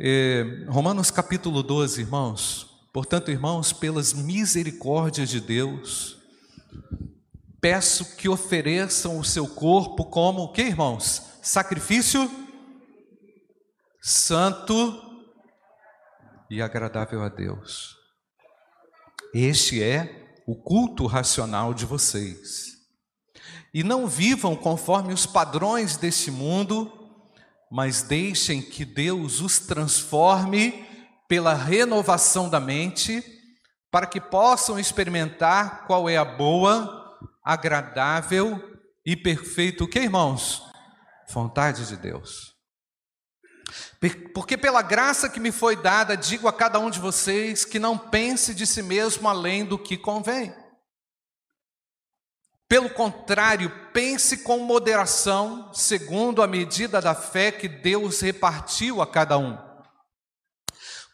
É, Romanos capítulo 12, irmãos. Portanto, irmãos, pelas misericórdias de Deus, peço que ofereçam o seu corpo como o que, irmãos? Sacrifício santo e agradável a Deus. Este é o culto racional de vocês. E não vivam conforme os padrões deste mundo, mas deixem que Deus os transforme pela renovação da mente, para que possam experimentar qual é a boa, agradável e perfeita, o que, irmãos? Vontade de Deus. Porque pela graça que me foi dada, digo a cada um de vocês que não pense de si mesmo além do que convém. Pelo contrário, pense com moderação, segundo a medida da fé que Deus repartiu a cada um.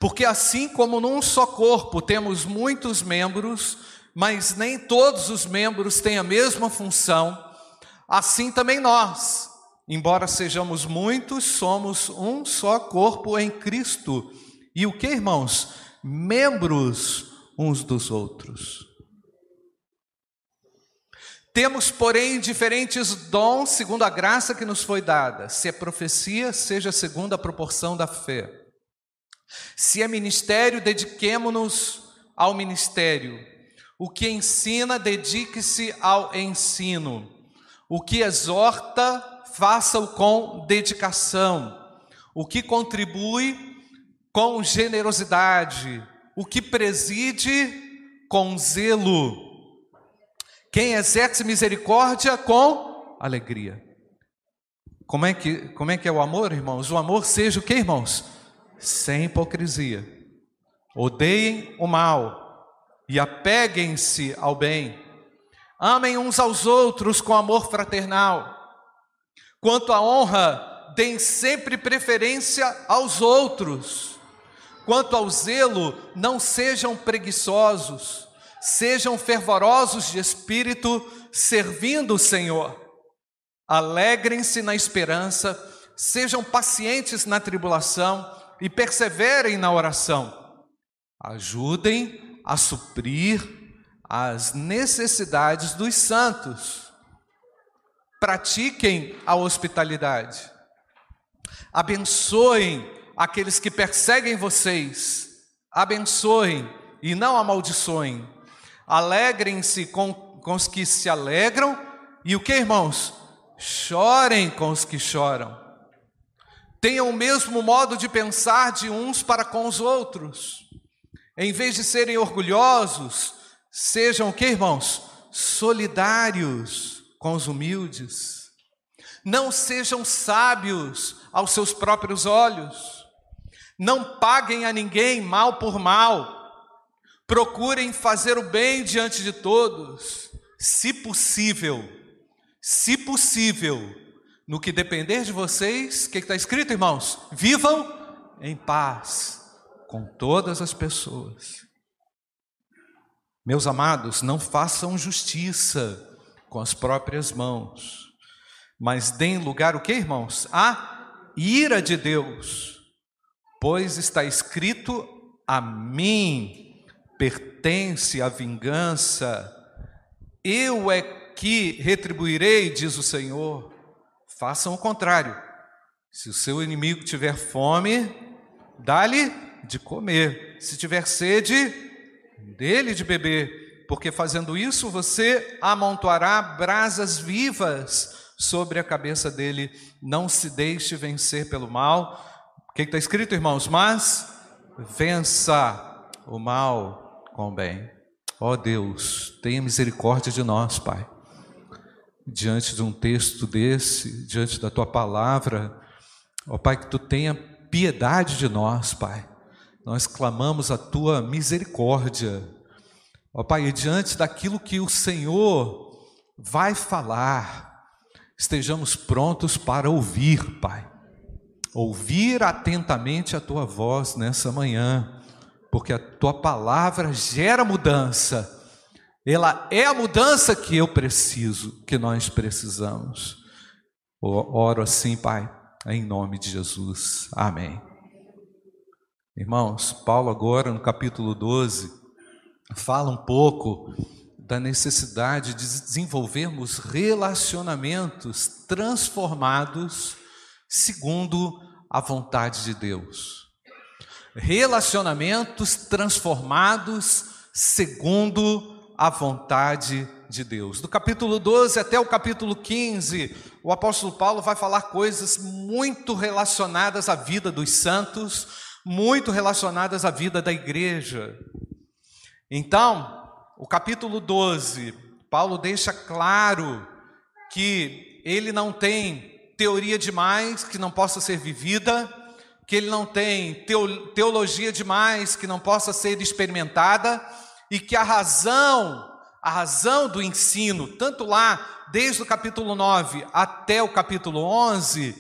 Porque assim como num só corpo temos muitos membros, mas nem todos os membros têm a mesma função, assim também nós, embora sejamos muitos, somos um só corpo em Cristo. E o que, irmãos? Membros uns dos outros. Temos, porém, diferentes dons segundo a graça que nos foi dada. Se é profecia, seja segundo a proporção da fé. Se é ministério, dediquemo-nos ao ministério. O que ensina, dedique-se ao ensino. O que exorta, faça-o com dedicação. O que contribui, com generosidade. O que preside, com zelo quem exerce misericórdia com alegria. Como é que, como é, que é o amor, irmãos? O amor seja o que, irmãos? Sem hipocrisia. Odeiem o mal e apeguem-se ao bem. Amem uns aos outros com amor fraternal. Quanto à honra, deem sempre preferência aos outros. Quanto ao zelo, não sejam preguiçosos Sejam fervorosos de espírito, servindo o Senhor. Alegrem-se na esperança, sejam pacientes na tribulação e perseverem na oração. Ajudem a suprir as necessidades dos santos. Pratiquem a hospitalidade. Abençoem aqueles que perseguem vocês. Abençoem e não amaldiçoem Alegrem-se com, com os que se alegram, e o que, irmãos? Chorem com os que choram. Tenham o mesmo modo de pensar de uns para com os outros. Em vez de serem orgulhosos, sejam o que, irmãos? Solidários com os humildes. Não sejam sábios aos seus próprios olhos. Não paguem a ninguém mal por mal Procurem fazer o bem diante de todos, se possível, se possível, no que depender de vocês, o que está escrito, irmãos? Vivam em paz com todas as pessoas. Meus amados, não façam justiça com as próprias mãos, mas deem lugar o que, irmãos? A ira de Deus, pois está escrito: a mim pertence a vingança, eu é que retribuirei, diz o Senhor. Façam o contrário. Se o seu inimigo tiver fome, dá-lhe de comer. Se tiver sede, dê-lhe de beber, porque fazendo isso você amontoará brasas vivas sobre a cabeça dele. Não se deixe vencer pelo mal. O que está escrito, irmãos? Mas vença o mal com bem. Ó oh Deus, tenha misericórdia de nós, Pai. Diante de um texto desse, diante da tua palavra, ó oh, Pai, que tu tenha piedade de nós, Pai. Nós clamamos a tua misericórdia. Ó oh, Pai, e diante daquilo que o Senhor vai falar, estejamos prontos para ouvir, Pai. Ouvir atentamente a tua voz nessa manhã porque a tua palavra gera mudança. Ela é a mudança que eu preciso, que nós precisamos. Oro assim, Pai, em nome de Jesus. Amém. Irmãos, Paulo agora no capítulo 12 fala um pouco da necessidade de desenvolvermos relacionamentos transformados segundo a vontade de Deus. Relacionamentos transformados segundo a vontade de Deus. Do capítulo 12 até o capítulo 15, o apóstolo Paulo vai falar coisas muito relacionadas à vida dos santos, muito relacionadas à vida da igreja. Então, o capítulo 12, Paulo deixa claro que ele não tem teoria demais que não possa ser vivida, que ele não tem teologia demais que não possa ser experimentada e que a razão, a razão do ensino, tanto lá desde o capítulo 9 até o capítulo 11,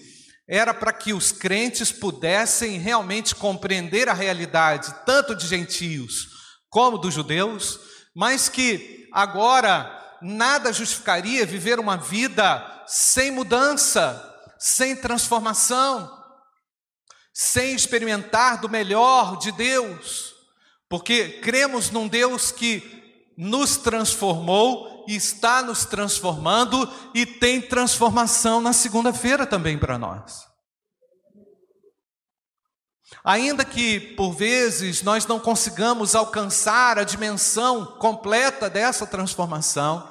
era para que os crentes pudessem realmente compreender a realidade tanto de gentios como dos judeus, mas que agora nada justificaria viver uma vida sem mudança, sem transformação, sem experimentar do melhor de Deus, porque cremos num Deus que nos transformou está nos transformando e tem transformação na segunda-feira também para nós. Ainda que por vezes nós não consigamos alcançar a dimensão completa dessa transformação,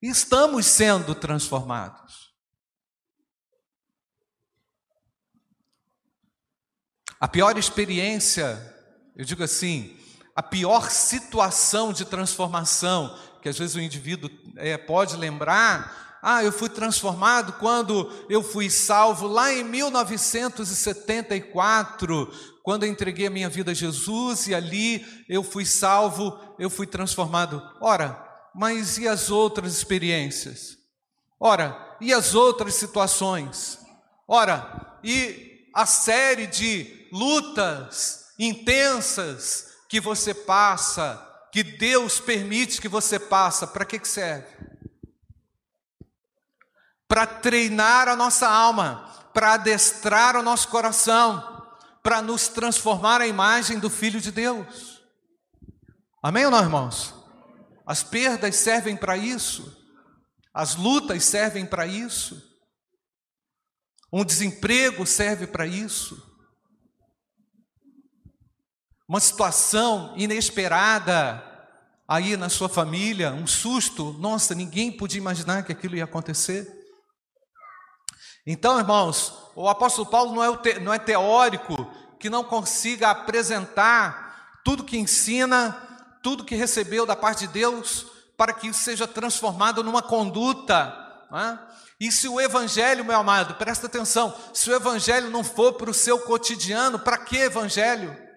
estamos sendo transformados. A pior experiência, eu digo assim, a pior situação de transformação que às vezes o indivíduo é, pode lembrar. Ah, eu fui transformado quando eu fui salvo lá em 1974, quando eu entreguei a minha vida a Jesus e ali eu fui salvo, eu fui transformado. Ora, mas e as outras experiências? Ora, e as outras situações? Ora, e a série de lutas intensas que você passa, que Deus permite que você passa, para que, que serve? Para treinar a nossa alma, para adestrar o nosso coração, para nos transformar à imagem do Filho de Deus. Amém ou não, irmãos? As perdas servem para isso, as lutas servem para isso, um desemprego serve para isso uma situação inesperada aí na sua família, um susto, nossa, ninguém podia imaginar que aquilo ia acontecer. Então, irmãos, o apóstolo Paulo não é, te, não é teórico que não consiga apresentar tudo que ensina, tudo que recebeu da parte de Deus, para que isso seja transformado numa conduta. É? E se o evangelho, meu amado, presta atenção, se o evangelho não for para o seu cotidiano, para que evangelho?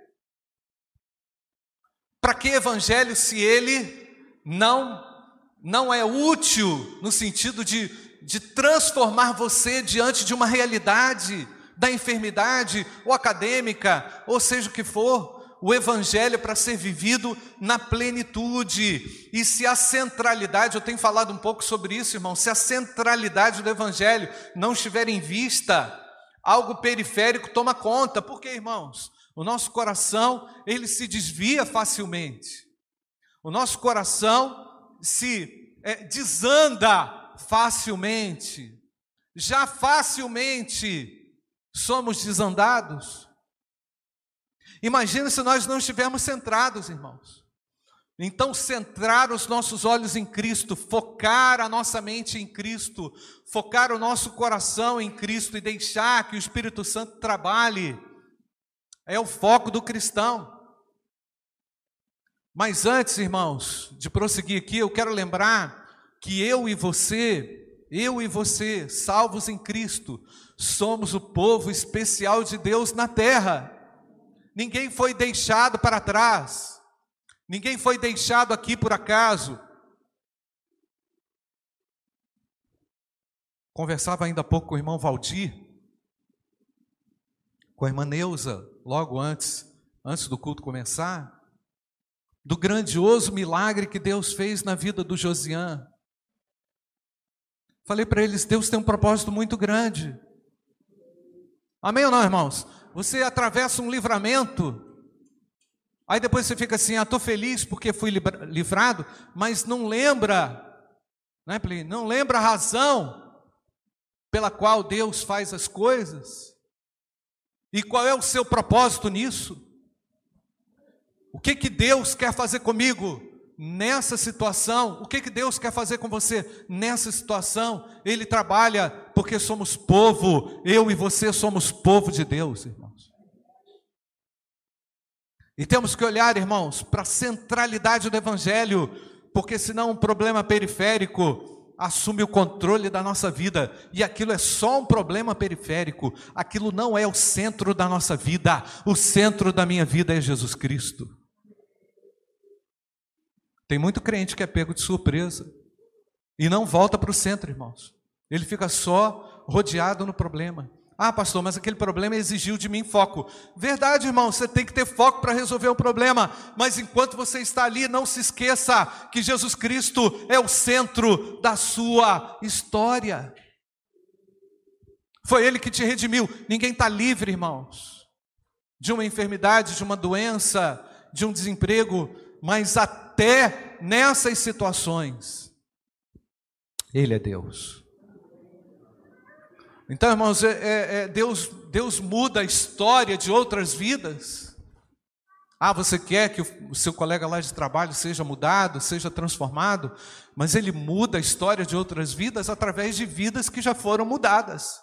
Para que evangelho se ele não não é útil no sentido de, de transformar você diante de uma realidade da enfermidade ou acadêmica, ou seja o que for, o evangelho é para ser vivido na plenitude. E se a centralidade, eu tenho falado um pouco sobre isso, irmão, se a centralidade do evangelho não estiver em vista, algo periférico toma conta. Por quê, irmãos? O nosso coração, ele se desvia facilmente. O nosso coração se é, desanda facilmente. Já facilmente somos desandados. Imagina se nós não estivermos centrados, irmãos. Então, centrar os nossos olhos em Cristo, focar a nossa mente em Cristo, focar o nosso coração em Cristo e deixar que o Espírito Santo trabalhe é o foco do cristão. Mas antes, irmãos, de prosseguir aqui, eu quero lembrar que eu e você, eu e você, salvos em Cristo, somos o povo especial de Deus na terra. Ninguém foi deixado para trás. Ninguém foi deixado aqui por acaso. Conversava ainda há pouco com o irmão Valdir, com a irmã Neuza, logo antes, antes do culto começar, do grandioso milagre que Deus fez na vida do Josian. Falei para eles: Deus tem um propósito muito grande. Amém ou não, irmãos? Você atravessa um livramento, Aí depois você fica assim, ah, estou feliz porque fui livrado, mas não lembra, né, não lembra a razão pela qual Deus faz as coisas? E qual é o seu propósito nisso? O que que Deus quer fazer comigo nessa situação? O que que Deus quer fazer com você nessa situação? Ele trabalha porque somos povo, eu e você somos povo de Deus, irmãos. E temos que olhar, irmãos, para a centralidade do evangelho, porque senão um problema periférico assume o controle da nossa vida, e aquilo é só um problema periférico, aquilo não é o centro da nossa vida, o centro da minha vida é Jesus Cristo. Tem muito crente que é pego de surpresa e não volta para o centro, irmãos. Ele fica só rodeado no problema. Ah, pastor, mas aquele problema exigiu de mim foco. Verdade, irmão, você tem que ter foco para resolver o problema, mas enquanto você está ali, não se esqueça que Jesus Cristo é o centro da sua história. Foi Ele que te redimiu. Ninguém está livre, irmãos, de uma enfermidade, de uma doença, de um desemprego, mas até nessas situações, Ele é Deus. Então, irmãos, é, é, é, Deus, Deus muda a história de outras vidas. Ah, você quer que o, seu colega lá de trabalho seja mudado, seja transformado, mas ele muda a história de outras vidas através de vidas que já foram mudadas.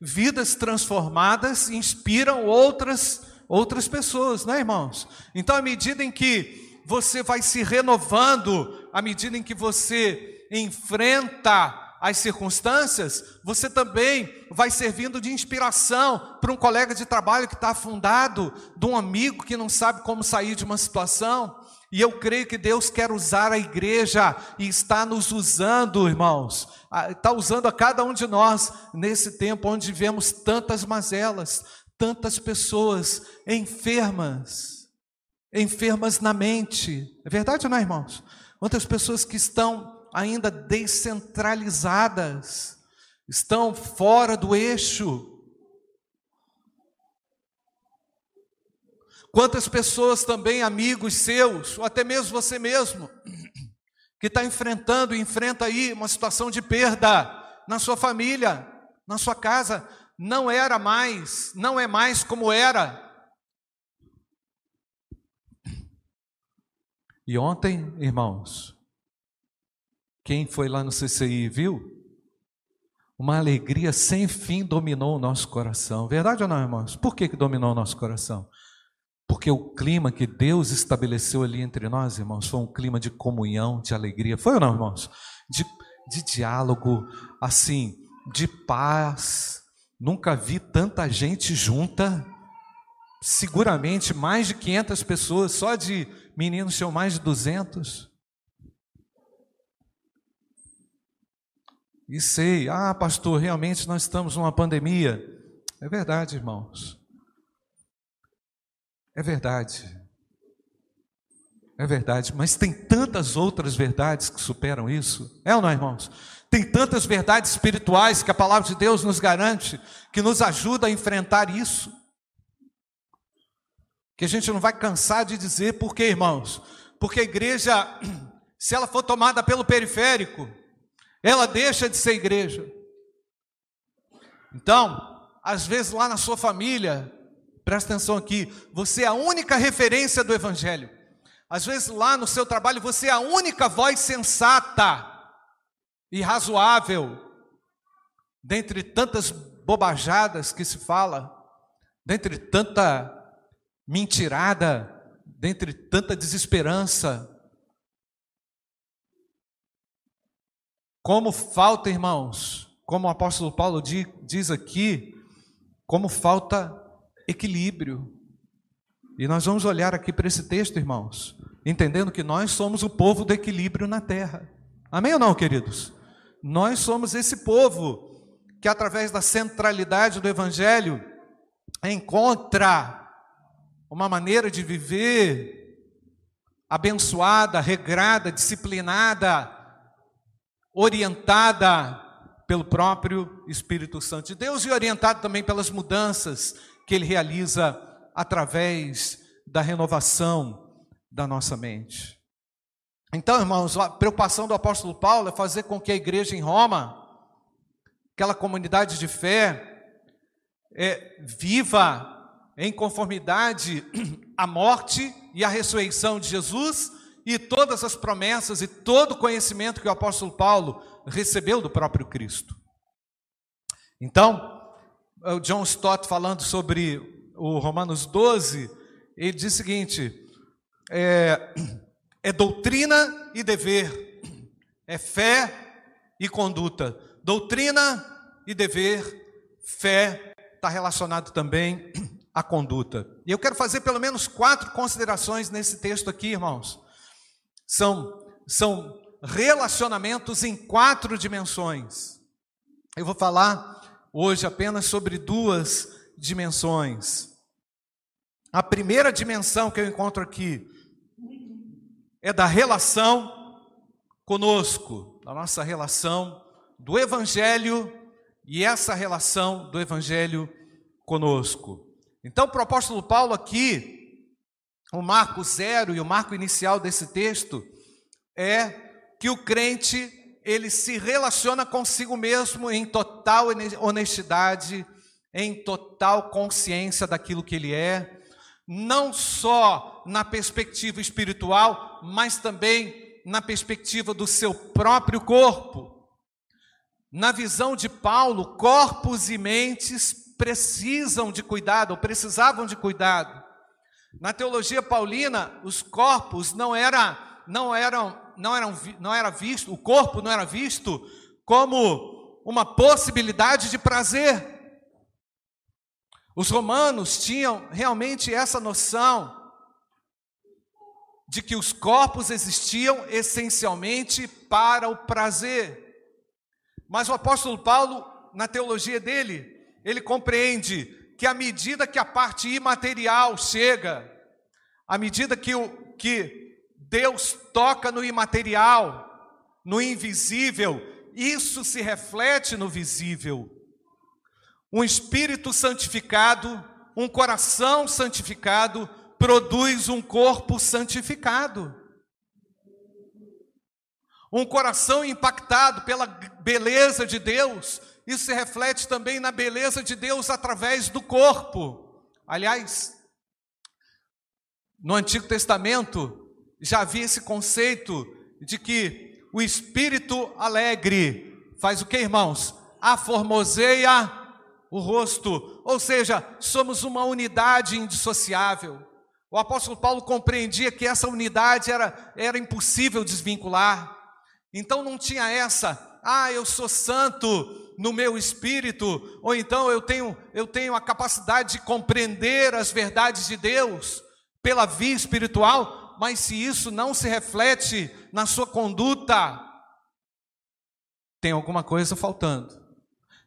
Vidas transformadas inspiram outras outras pessoas, né, irmãos? Então, à medida em que você vai se renovando, à medida em que você enfrenta as circunstâncias, você também vai servindo de inspiração para um colega de trabalho que está afundado, de um amigo que não sabe como sair de uma situação. E eu creio que Deus quer usar a igreja e está nos usando, irmãos, está usando a cada um de nós nesse tempo onde vemos tantas mazelas, tantas pessoas enfermas, enfermas na mente. É verdade ou não, irmãos? Quantas pessoas que estão ainda descentralizadas, estão fora do eixo. Quantas pessoas também, amigos seus, ou até mesmo você mesmo, que está enfrentando enfrenta aí uma situação de perda na sua família, na sua casa, não era mais, não é mais como era. E ontem, irmãos, quem foi lá no CCI viu? Uma alegria sem fim dominou o nosso coração. Verdade ou não, irmãos? Por que, que dominou o nosso coração? Porque o clima que Deus estabeleceu ali entre nós, irmãos, foi um clima de comunhão, de alegria. Foi ou não, irmãos? De, de diálogo, assim, de paz. Nunca vi tanta gente junta. Seguramente mais de 500 pessoas, só de meninos tinham mais de 200. E sei, ah, pastor, realmente nós estamos numa pandemia. É verdade, irmãos. É verdade. É verdade, mas tem tantas outras verdades que superam isso. É ou não, irmãos? Tem tantas verdades espirituais que a palavra de Deus nos garante, que nos ajuda a enfrentar isso. Que a gente não vai cansar de dizer por quê, irmãos? Porque a igreja, se ela for tomada pelo periférico, ela deixa de ser igreja. Então, às vezes lá na sua família, presta atenção aqui, você é a única referência do Evangelho. Às vezes lá no seu trabalho, você é a única voz sensata e razoável, dentre tantas bobajadas que se fala, dentre tanta mentirada, dentre tanta desesperança, Como falta, irmãos, como o apóstolo Paulo diz aqui, como falta equilíbrio. E nós vamos olhar aqui para esse texto, irmãos, entendendo que nós somos o povo do equilíbrio na terra. Amém ou não, queridos? Nós somos esse povo que, através da centralidade do Evangelho, encontra uma maneira de viver abençoada, regrada, disciplinada, orientada pelo próprio Espírito Santo de Deus e orientada também pelas mudanças que ele realiza através da renovação da nossa mente. Então, irmãos, a preocupação do apóstolo Paulo é fazer com que a igreja em Roma, aquela comunidade de fé, é, viva em conformidade à morte e à ressurreição de Jesus e todas as promessas e todo o conhecimento que o apóstolo Paulo recebeu do próprio Cristo. Então, o John Stott falando sobre o Romanos 12, ele diz o seguinte: é, é doutrina e dever, é fé e conduta. Doutrina e dever, fé está relacionado também à conduta. E eu quero fazer pelo menos quatro considerações nesse texto aqui, irmãos. São, são relacionamentos em quatro dimensões. Eu vou falar hoje apenas sobre duas dimensões. A primeira dimensão que eu encontro aqui é da relação conosco, da nossa relação do Evangelho e essa relação do Evangelho conosco. Então, o apóstolo Paulo aqui, o marco zero e o marco inicial desse texto é que o crente ele se relaciona consigo mesmo em total honestidade, em total consciência daquilo que ele é, não só na perspectiva espiritual, mas também na perspectiva do seu próprio corpo. Na visão de Paulo, corpos e mentes precisam de cuidado, ou precisavam de cuidado. Na teologia paulina, os corpos não era, não eram, não eram, não era visto, o corpo não era visto como uma possibilidade de prazer. Os romanos tinham realmente essa noção de que os corpos existiam essencialmente para o prazer. Mas o apóstolo Paulo, na teologia dele, ele compreende que à medida que a parte imaterial chega, à medida que, o, que Deus toca no imaterial, no invisível, isso se reflete no visível um espírito santificado, um coração santificado, produz um corpo santificado. Um coração impactado pela beleza de Deus, isso se reflete também na beleza de Deus através do corpo. Aliás, no Antigo Testamento já havia esse conceito de que o espírito alegre faz o que, irmãos? Aformoseia o rosto, ou seja, somos uma unidade indissociável. O apóstolo Paulo compreendia que essa unidade era, era impossível desvincular, então não tinha essa, ah, eu sou santo no meu espírito, ou então eu tenho, eu tenho a capacidade de compreender as verdades de Deus pela via espiritual, mas se isso não se reflete na sua conduta, tem alguma coisa faltando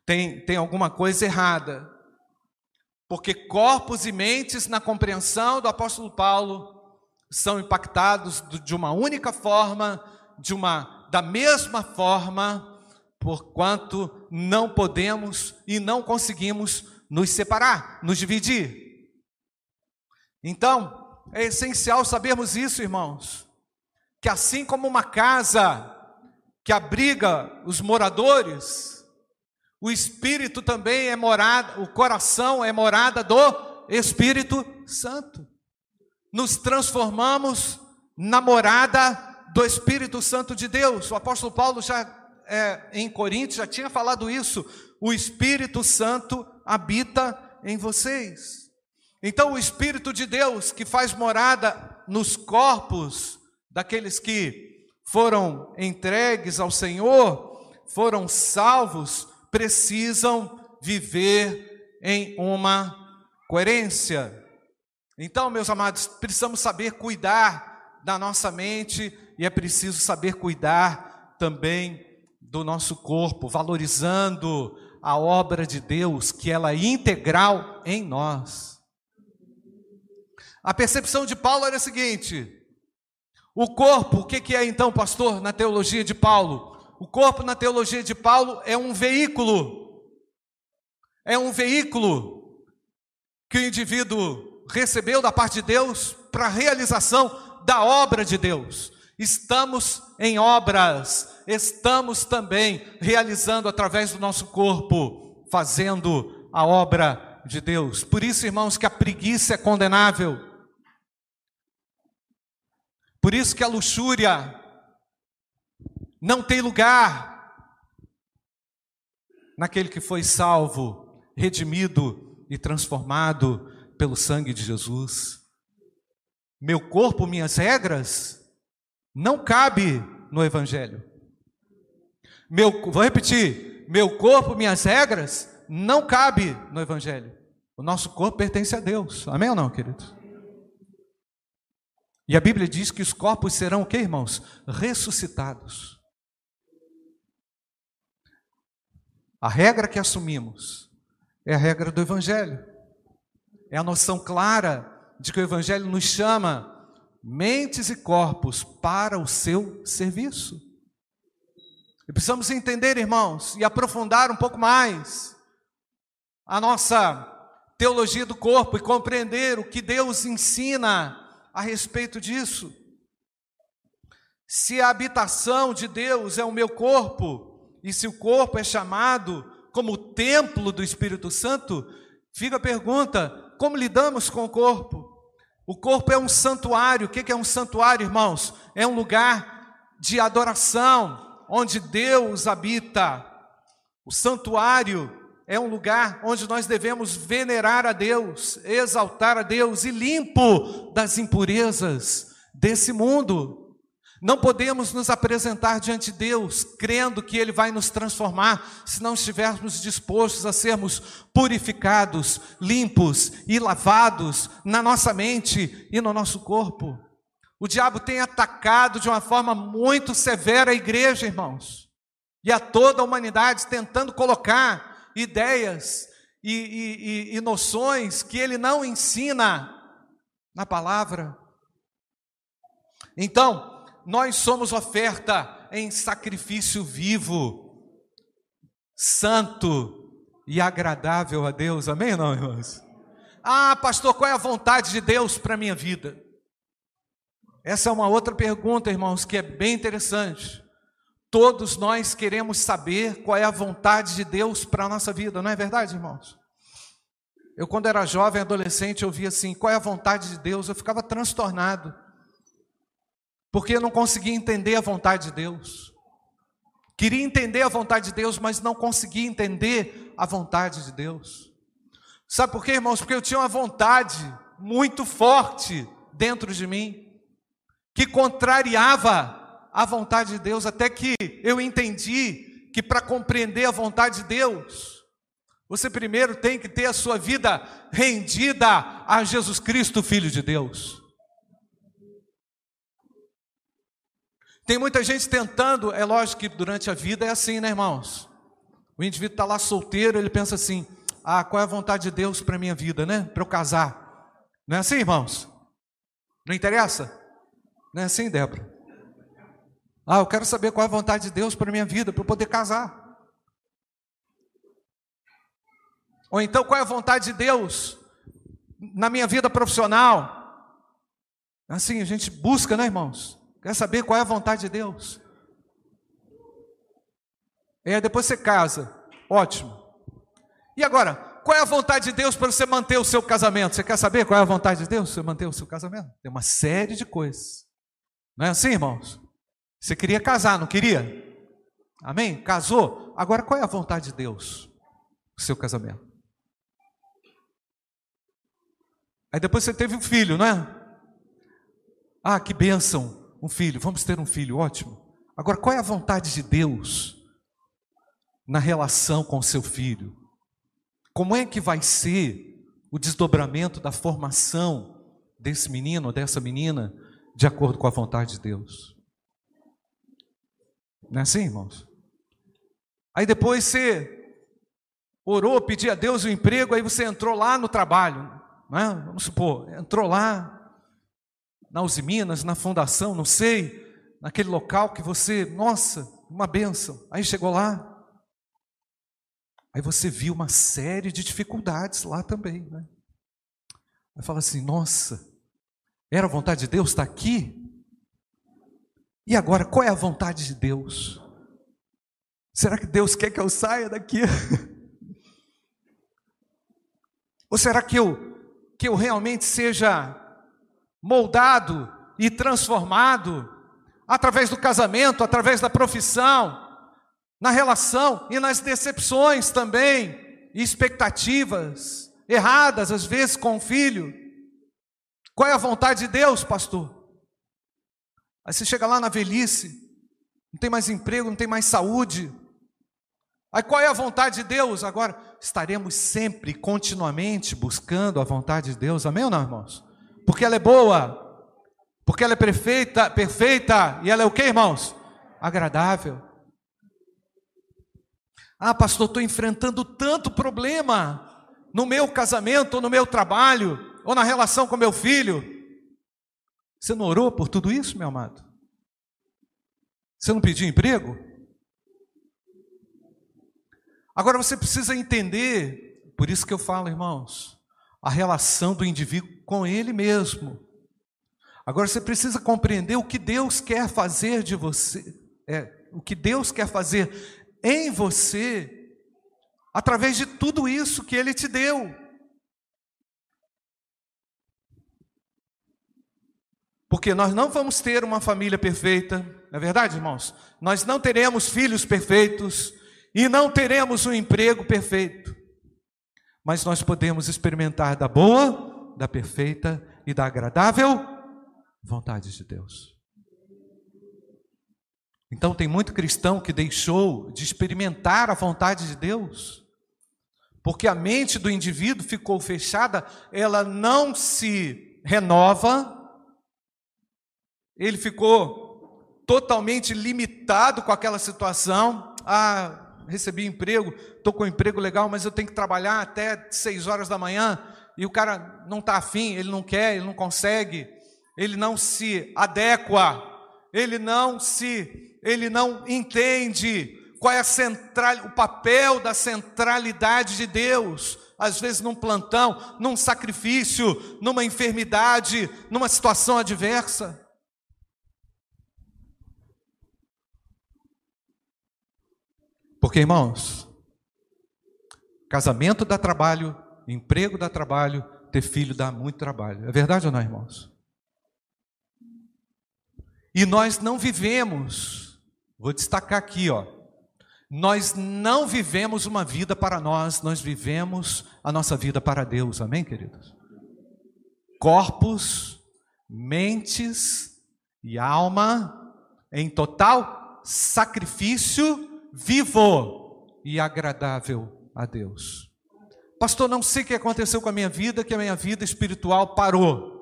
tem, tem alguma coisa errada. Porque corpos e mentes, na compreensão do apóstolo Paulo, são impactados de uma única forma, de uma da mesma forma, porquanto não podemos e não conseguimos nos separar, nos dividir. Então, é essencial sabermos isso, irmãos, que assim como uma casa que abriga os moradores, o espírito também é morada, o coração é morada do Espírito Santo. Nos transformamos na morada do Espírito Santo de Deus. O apóstolo Paulo já é, em Coríntios já tinha falado isso. O Espírito Santo habita em vocês. Então, o Espírito de Deus que faz morada nos corpos daqueles que foram entregues ao Senhor, foram salvos, precisam viver em uma coerência. Então, meus amados, precisamos saber cuidar da nossa mente e é preciso saber cuidar também do nosso corpo, valorizando a obra de Deus, que ela é integral em nós. A percepção de Paulo era a seguinte: o corpo, o que é então, pastor, na teologia de Paulo? O corpo, na teologia de Paulo, é um veículo. É um veículo que o indivíduo recebeu da parte de Deus para a realização da obra de Deus. Estamos em obras, estamos também realizando através do nosso corpo, fazendo a obra de Deus. Por isso, irmãos, que a preguiça é condenável. Por isso que a luxúria não tem lugar naquele que foi salvo, redimido e transformado pelo sangue de Jesus. Meu corpo, minhas regras, não cabe no Evangelho. Meu, vou repetir: meu corpo, minhas regras, não cabe no Evangelho. O nosso corpo pertence a Deus. Amém ou não, querido? E a Bíblia diz que os corpos serão o que, irmãos? Ressuscitados. A regra que assumimos é a regra do Evangelho. É a noção clara de que o Evangelho nos chama mentes e corpos para o seu serviço. E precisamos entender, irmãos, e aprofundar um pouco mais a nossa teologia do corpo e compreender o que Deus ensina a respeito disso. Se a habitação de Deus é o meu corpo, e se o corpo é chamado como templo do Espírito Santo, fica a pergunta: como lidamos com o corpo? O corpo é um santuário. O que é um santuário, irmãos? É um lugar de adoração, onde Deus habita. O santuário é um lugar onde nós devemos venerar a Deus, exaltar a Deus e limpo das impurezas desse mundo. Não podemos nos apresentar diante de Deus crendo que Ele vai nos transformar se não estivermos dispostos a sermos purificados, limpos e lavados na nossa mente e no nosso corpo. O diabo tem atacado de uma forma muito severa a igreja, irmãos, e a toda a humanidade, tentando colocar ideias e, e, e, e noções que ele não ensina na palavra. Então, nós somos oferta em sacrifício vivo, santo e agradável a Deus. Amém, não, irmãos? Ah, pastor, qual é a vontade de Deus para a minha vida? Essa é uma outra pergunta, irmãos, que é bem interessante. Todos nós queremos saber qual é a vontade de Deus para a nossa vida, não é verdade, irmãos? Eu, quando era jovem, adolescente, eu via assim: qual é a vontade de Deus? Eu ficava transtornado porque eu não conseguia entender a vontade de Deus. Queria entender a vontade de Deus, mas não conseguia entender a vontade de Deus. Sabe por quê, irmãos? Porque eu tinha uma vontade muito forte dentro de mim, que contrariava a vontade de Deus, até que eu entendi que para compreender a vontade de Deus, você primeiro tem que ter a sua vida rendida a Jesus Cristo, Filho de Deus. Tem muita gente tentando, é lógico que durante a vida é assim, né, irmãos? O indivíduo está lá solteiro, ele pensa assim: ah, qual é a vontade de Deus para minha vida, né? Para eu casar. Não é assim, irmãos? Não interessa? Não é assim, Débora? Ah, eu quero saber qual é a vontade de Deus para minha vida, para eu poder casar. Ou então, qual é a vontade de Deus na minha vida profissional? Assim, a gente busca, né, irmãos? Quer saber qual é a vontade de Deus? É, depois você casa. Ótimo. E agora, qual é a vontade de Deus para você manter o seu casamento? Você quer saber qual é a vontade de Deus para você manter o seu casamento? Tem uma série de coisas. Não é assim, irmãos? Você queria casar, não queria? Amém? Casou? Agora qual é a vontade de Deus o seu casamento? Aí depois você teve um filho, não é? Ah, que bênção um filho, vamos ter um filho, ótimo. Agora, qual é a vontade de Deus na relação com o seu filho? Como é que vai ser o desdobramento da formação desse menino ou dessa menina de acordo com a vontade de Deus? Não é assim, irmãos? Aí depois você orou, pediu a Deus o um emprego, aí você entrou lá no trabalho, né? vamos supor, entrou lá, na Uzi Minas, na fundação, não sei, naquele local que você, nossa, uma benção. Aí chegou lá, aí você viu uma série de dificuldades lá também, né? Aí fala assim: nossa, era a vontade de Deus estar aqui? E agora, qual é a vontade de Deus? Será que Deus quer que eu saia daqui? Ou será que eu, que eu realmente seja moldado e transformado através do casamento, através da profissão, na relação e nas decepções também, e expectativas erradas, às vezes, com o filho. Qual é a vontade de Deus, pastor? Aí você chega lá na velhice, não tem mais emprego, não tem mais saúde. Aí qual é a vontade de Deus? Agora, estaremos sempre, continuamente buscando a vontade de Deus, amém ou não, irmãos? Porque ela é boa, porque ela é perfeita, perfeita, e ela é o que, irmãos? Agradável. Ah, pastor, estou enfrentando tanto problema no meu casamento, no meu trabalho, ou na relação com meu filho. Você não orou por tudo isso, meu amado? Você não pediu emprego? Agora você precisa entender, por isso que eu falo, irmãos, a relação do indivíduo com ele mesmo. Agora você precisa compreender o que Deus quer fazer de você, é, o que Deus quer fazer em você, através de tudo isso que Ele te deu. Porque nós não vamos ter uma família perfeita, não é verdade, irmãos? Nós não teremos filhos perfeitos e não teremos um emprego perfeito. Mas nós podemos experimentar da boa, da perfeita e da agradável vontade de Deus. Então, tem muito cristão que deixou de experimentar a vontade de Deus, porque a mente do indivíduo ficou fechada, ela não se renova, ele ficou totalmente limitado com aquela situação. Ah, recebi emprego, estou com um emprego legal, mas eu tenho que trabalhar até seis horas da manhã, e o cara não está afim, ele não quer, ele não consegue, ele não se adequa, ele não se ele não entende qual é central, o papel da centralidade de Deus. Às vezes num plantão, num sacrifício, numa enfermidade, numa situação adversa. Porque, irmãos, casamento dá trabalho, emprego dá trabalho, ter filho dá muito trabalho. É verdade ou não, irmãos? E nós não vivemos Vou destacar aqui, ó. Nós não vivemos uma vida para nós, nós vivemos a nossa vida para Deus. Amém, queridos? Corpos, mentes e alma em total sacrifício vivo e agradável a Deus. Pastor, não sei o que aconteceu com a minha vida, que a minha vida espiritual parou.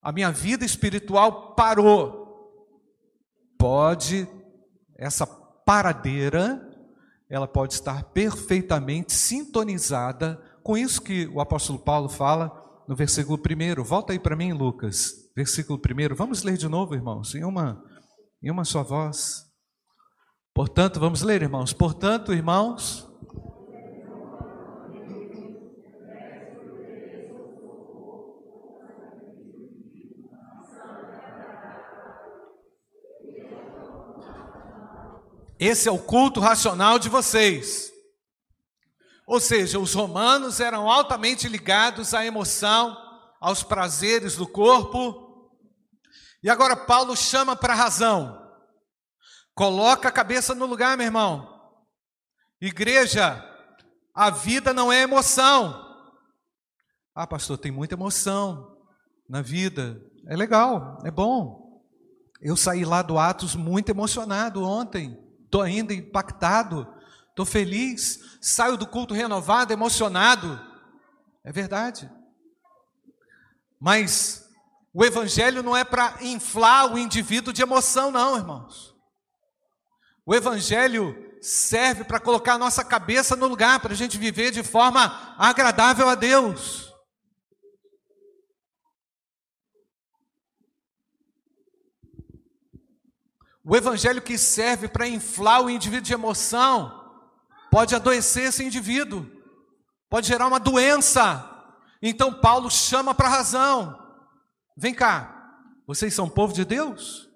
A minha vida espiritual parou pode, essa paradeira, ela pode estar perfeitamente sintonizada com isso que o apóstolo Paulo fala no versículo 1. Volta aí para mim, Lucas, versículo 1. Vamos ler de novo, irmãos, em uma, em uma só voz. Portanto, vamos ler, irmãos. Portanto, irmãos, Esse é o culto racional de vocês. Ou seja, os romanos eram altamente ligados à emoção, aos prazeres do corpo. E agora Paulo chama para a razão. Coloca a cabeça no lugar, meu irmão. Igreja, a vida não é emoção. Ah, pastor, tem muita emoção na vida. É legal, é bom. Eu saí lá do Atos muito emocionado ontem estou ainda impactado, estou feliz, saio do culto renovado, emocionado. É verdade. Mas o Evangelho não é para inflar o indivíduo de emoção, não, irmãos. O Evangelho serve para colocar a nossa cabeça no lugar, para a gente viver de forma agradável a Deus. O evangelho que serve para inflar o indivíduo de emoção pode adoecer esse indivíduo, pode gerar uma doença. Então Paulo chama para a razão. Vem cá, vocês são povo de Deus?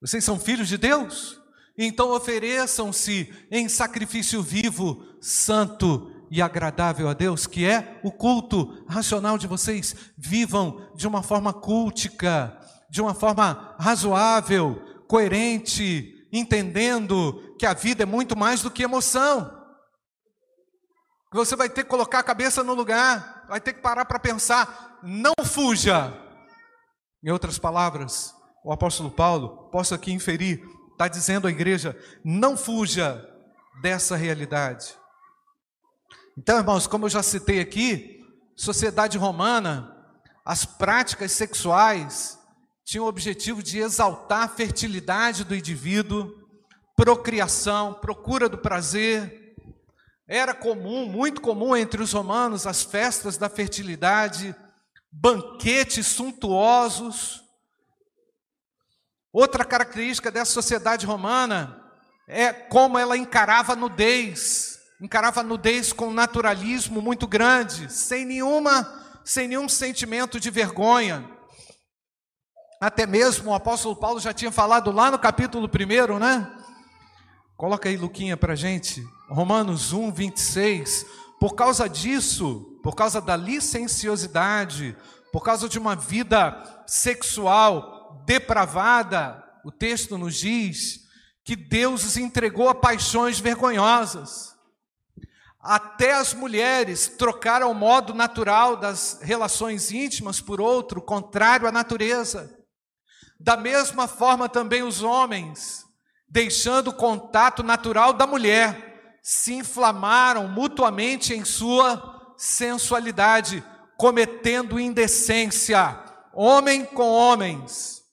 Vocês são filhos de Deus? Então ofereçam-se em sacrifício vivo, santo e agradável a Deus, que é o culto racional de vocês. Vivam de uma forma cultica, de uma forma razoável, coerente, entendendo que a vida é muito mais do que emoção. Você vai ter que colocar a cabeça no lugar, vai ter que parar para pensar, não fuja. Em outras palavras, o apóstolo Paulo, posso aqui inferir, está dizendo à igreja: não fuja dessa realidade. Então, irmãos, como eu já citei aqui, sociedade romana, as práticas sexuais tinham o objetivo de exaltar a fertilidade do indivíduo, procriação, procura do prazer. Era comum, muito comum entre os romanos, as festas da fertilidade, banquetes suntuosos. Outra característica dessa sociedade romana é como ela encarava a nudez, encarava a nudez com um naturalismo muito grande, sem nenhuma, sem nenhum sentimento de vergonha. Até mesmo o apóstolo Paulo já tinha falado lá no capítulo 1, né? Coloca aí, Luquinha, para gente. Romanos 1, 26. Por causa disso, por causa da licenciosidade, por causa de uma vida sexual depravada, o texto nos diz que Deus os entregou a paixões vergonhosas. Até as mulheres trocaram o modo natural das relações íntimas por outro, contrário à natureza. Da mesma forma também os homens, deixando o contato natural da mulher, se inflamaram mutuamente em sua sensualidade, cometendo indecência, homem com homens,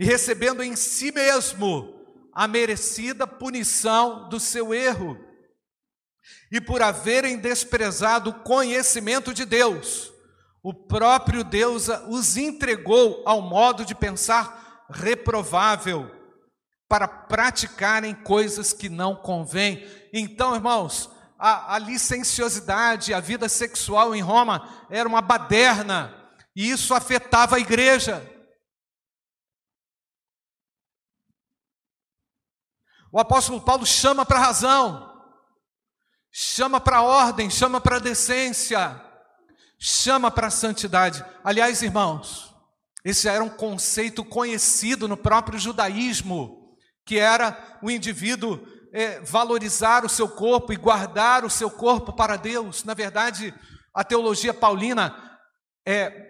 e recebendo em si mesmo a merecida punição do seu erro. E por haverem desprezado o conhecimento de Deus, o próprio Deus os entregou ao modo de pensar reprovável para praticarem coisas que não convêm. Então, irmãos, a, a licenciosidade, a vida sexual em Roma era uma baderna, e isso afetava a igreja. O apóstolo Paulo chama para a razão, chama para a ordem, chama para a decência chama para a santidade. Aliás, irmãos, esse já era um conceito conhecido no próprio judaísmo, que era o indivíduo é, valorizar o seu corpo e guardar o seu corpo para Deus. Na verdade, a teologia paulina é,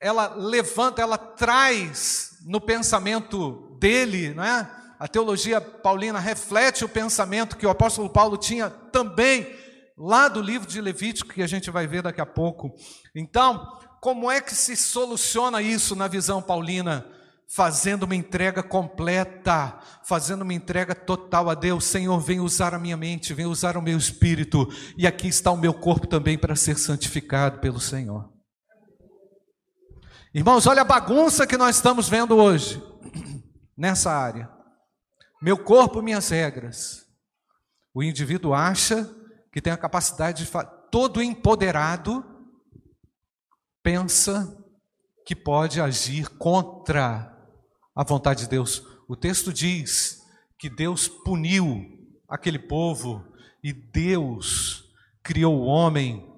ela levanta, ela traz no pensamento dele, não é? A teologia paulina reflete o pensamento que o apóstolo Paulo tinha também lá do livro de Levítico, que a gente vai ver daqui a pouco. Então, como é que se soluciona isso na visão paulina? Fazendo uma entrega completa, fazendo uma entrega total a Deus. Senhor, vem usar a minha mente, vem usar o meu espírito, e aqui está o meu corpo também para ser santificado pelo Senhor. Irmãos, olha a bagunça que nós estamos vendo hoje, nessa área. Meu corpo, minhas regras. O indivíduo acha que tem a capacidade de todo empoderado pensa que pode agir contra a vontade de Deus. O texto diz que Deus puniu aquele povo e Deus criou o homem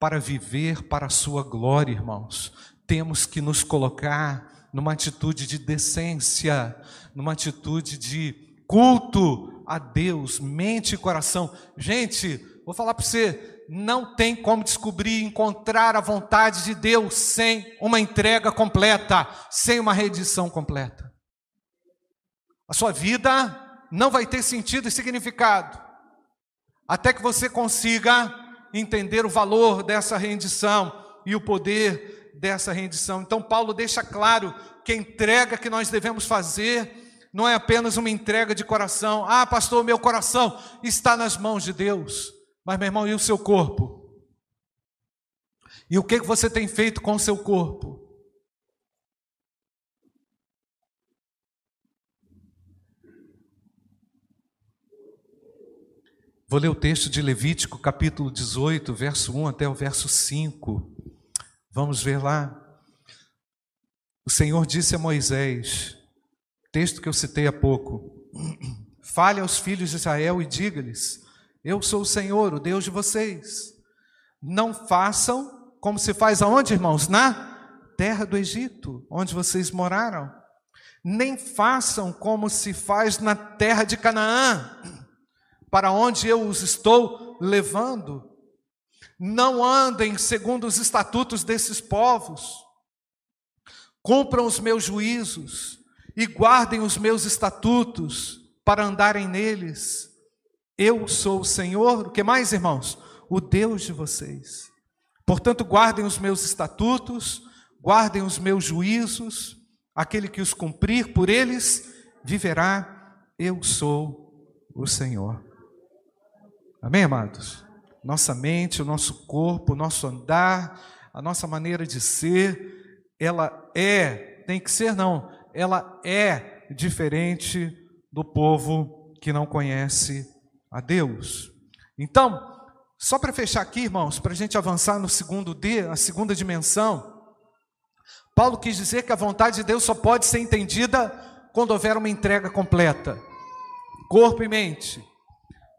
para viver para a sua glória, irmãos. Temos que nos colocar numa atitude de decência, numa atitude de culto a Deus, mente e coração. Gente, Vou falar para você, não tem como descobrir, encontrar a vontade de Deus sem uma entrega completa, sem uma redição completa. A sua vida não vai ter sentido e significado até que você consiga entender o valor dessa rendição e o poder dessa rendição. Então, Paulo deixa claro que a entrega que nós devemos fazer não é apenas uma entrega de coração. Ah, pastor, meu coração está nas mãos de Deus. Mas, meu irmão, e o seu corpo? E o que você tem feito com o seu corpo? Vou ler o texto de Levítico, capítulo 18, verso 1 até o verso 5. Vamos ver lá. O Senhor disse a Moisés, texto que eu citei há pouco: Fale aos filhos de Israel e diga-lhes: Eu sou o Senhor, o Deus de vocês. Não façam como se faz aonde, irmãos? Na terra do Egito, onde vocês moraram. Nem façam como se faz na terra de Canaã, para onde eu os estou levando. Não andem segundo os estatutos desses povos. Cumpram os meus juízos e guardem os meus estatutos para andarem neles. Eu sou o Senhor, o que mais, irmãos? O Deus de vocês. Portanto, guardem os meus estatutos, guardem os meus juízos, aquele que os cumprir por eles viverá, eu sou o Senhor. Amém, amados? Nossa mente, o nosso corpo, o nosso andar, a nossa maneira de ser, ela é, tem que ser não, ela é diferente do povo que não conhece a Deus. Então, só para fechar aqui, irmãos, para a gente avançar no segundo D, a segunda dimensão, Paulo quis dizer que a vontade de Deus só pode ser entendida quando houver uma entrega completa, corpo e mente.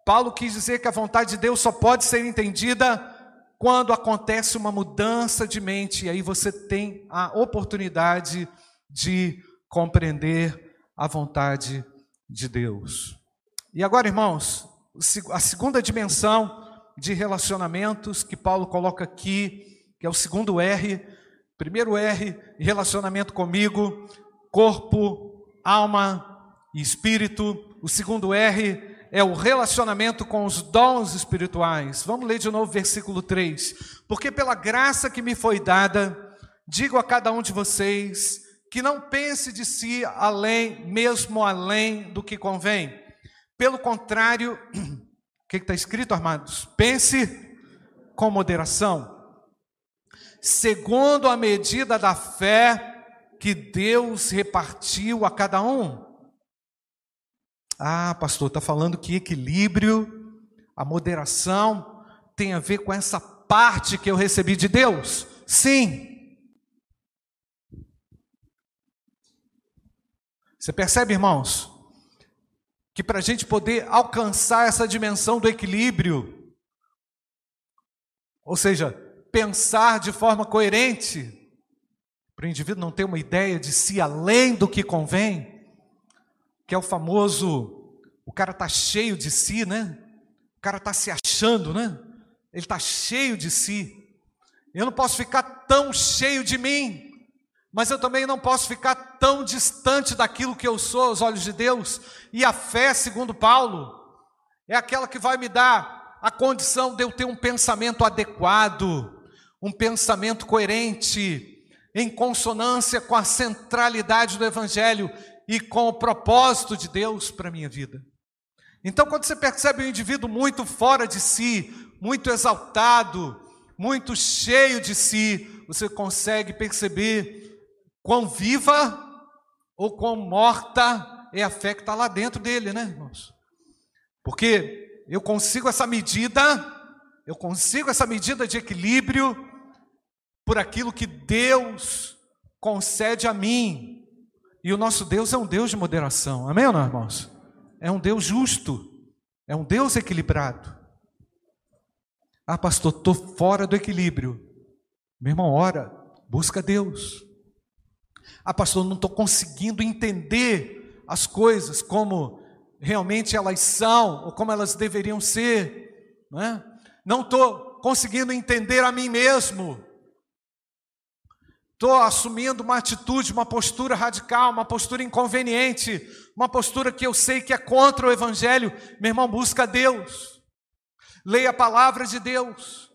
Paulo quis dizer que a vontade de Deus só pode ser entendida quando acontece uma mudança de mente, e aí você tem a oportunidade de compreender a vontade de Deus. E agora, irmãos, a segunda dimensão de relacionamentos que Paulo coloca aqui, que é o segundo R, Primeiro R, relacionamento comigo, corpo, alma e espírito. O segundo R é o relacionamento com os dons espirituais. Vamos ler de novo versículo 3. Porque pela graça que me foi dada, digo a cada um de vocês que não pense de si além, mesmo além do que convém. Pelo contrário, o que está escrito, amados? Pense com moderação segundo a medida da fé que Deus repartiu a cada um. Ah, pastor, está falando que equilíbrio, a moderação, tem a ver com essa parte que eu recebi de Deus? Sim. Você percebe, irmãos, que para a gente poder alcançar essa dimensão do equilíbrio, ou seja, pensar de forma coerente, para o indivíduo não ter uma ideia de si além do que convém, que é o famoso, o cara está cheio de si, né? O cara está se achando, né? Ele está cheio de si. Eu não posso ficar tão cheio de mim, mas eu também não posso ficar tão distante daquilo que eu sou aos olhos de Deus. E a fé, segundo Paulo, é aquela que vai me dar a condição de eu ter um pensamento adequado, um pensamento coerente, em consonância com a centralidade do Evangelho e com o propósito de Deus para a minha vida. Então, quando você percebe um indivíduo muito fora de si, muito exaltado, muito cheio de si, você consegue perceber quão viva ou quão morta é a fé que está lá dentro dele, né, irmãos? Porque eu consigo essa medida, eu consigo essa medida de equilíbrio por aquilo que Deus concede a mim. E o nosso Deus é um Deus de moderação. Amém ou não, irmãos? É um Deus justo. É um Deus equilibrado. Ah, pastor, estou fora do equilíbrio. Meu irmão, ora, busca Deus. Ah, pastor, não estou conseguindo entender as coisas como realmente elas são ou como elas deveriam ser. Não estou é? conseguindo entender a mim mesmo estou assumindo uma atitude, uma postura radical, uma postura inconveniente, uma postura que eu sei que é contra o Evangelho, meu irmão, busca Deus, leia a palavra de Deus,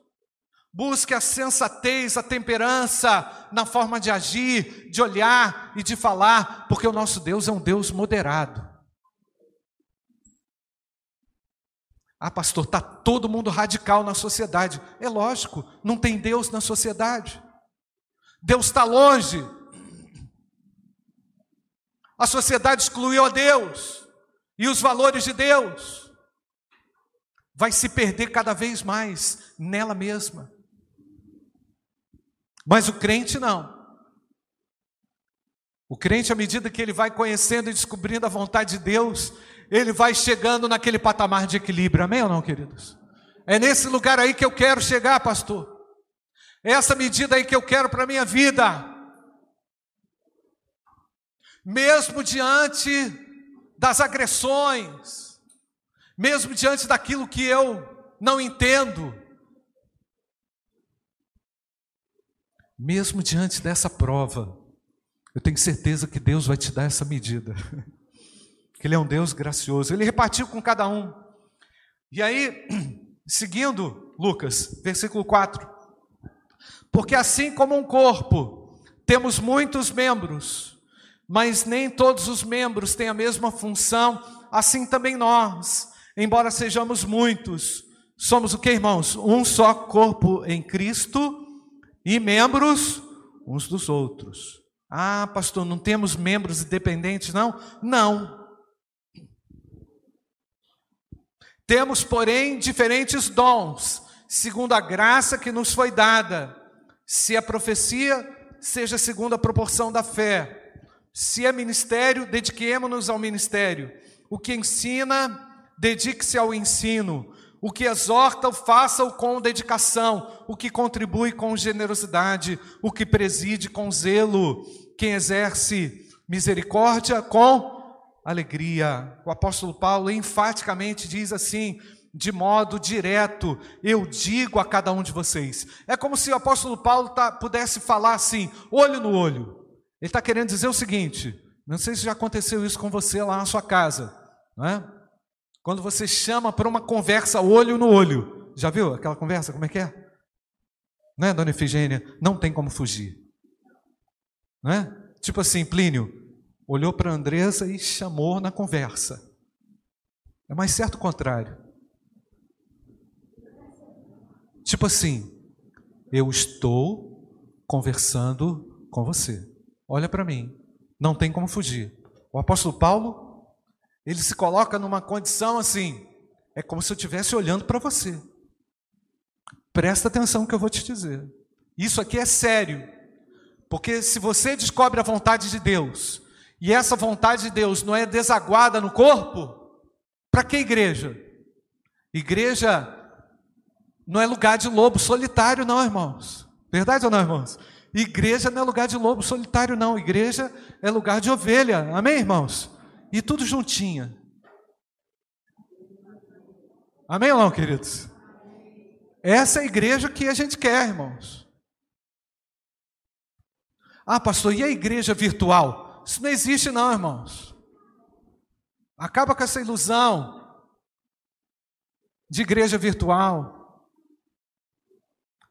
busque a sensatez, a temperança na forma de agir, de olhar e de falar, porque o nosso Deus é um Deus moderado. Ah, pastor, está todo mundo radical na sociedade. É lógico, não tem Deus na sociedade. Deus está longe. A sociedade excluiu a Deus e os valores de Deus. Vai se perder cada vez mais nela mesma. Mas o crente não. O crente, à medida que ele vai conhecendo e descobrindo a vontade de Deus, ele vai chegando naquele patamar de equilíbrio. Amém ou não, queridos? É nesse lugar aí que eu quero chegar, pastor. É essa medida aí que eu quero para a minha vida. Mesmo diante das agressões, mesmo diante daquilo que eu não entendo, mesmo diante dessa prova, eu tenho certeza que Deus vai te dar essa medida. Que Ele é um Deus gracioso. Ele repartiu com cada um. E aí, seguindo Lucas, versículo 4. Porque assim como um corpo, temos muitos membros, mas nem todos os membros têm a mesma função, assim também nós, embora sejamos muitos, somos o que, irmãos? Um só corpo em Cristo e membros uns dos outros. Ah, pastor, não temos membros independentes, não? Não. Temos, porém, diferentes dons, segundo a graça que nos foi dada. Se a profecia, seja segundo a proporção da fé. Se é ministério, dediquemo-nos ao ministério. O que ensina, dedique-se ao ensino. O que exorta, faça-o com dedicação. O que contribui com generosidade. O que preside com zelo. Quem exerce misericórdia com alegria. O apóstolo Paulo enfaticamente diz assim, de modo direto, eu digo a cada um de vocês. É como se o apóstolo Paulo tá, pudesse falar assim, olho no olho. Ele está querendo dizer o seguinte: não sei se já aconteceu isso com você lá na sua casa, não é? Quando você chama para uma conversa olho no olho. Já viu aquela conversa? Como é que é? Não é, dona Efigênia? Não tem como fugir. Não é? Tipo assim, Plínio olhou para Andresa e chamou na conversa. É mais certo o contrário. Tipo assim, eu estou conversando com você. Olha para mim. Não tem como fugir. O apóstolo Paulo ele se coloca numa condição assim, é como se eu estivesse olhando para você. Presta atenção no que eu vou te dizer. Isso aqui é sério. Porque se você descobre a vontade de Deus, e essa vontade de Deus não é desaguada no corpo, para que igreja? Igreja não é lugar de lobo solitário, não, irmãos. Verdade ou não, irmãos? Igreja não é lugar de lobo solitário, não. Igreja é lugar de ovelha. Amém, irmãos? E tudo juntinha. Amém ou não, queridos? Essa é a igreja que a gente quer, irmãos. Ah, pastor, e a igreja virtual? Isso não existe, não, irmãos. Acaba com essa ilusão de igreja virtual.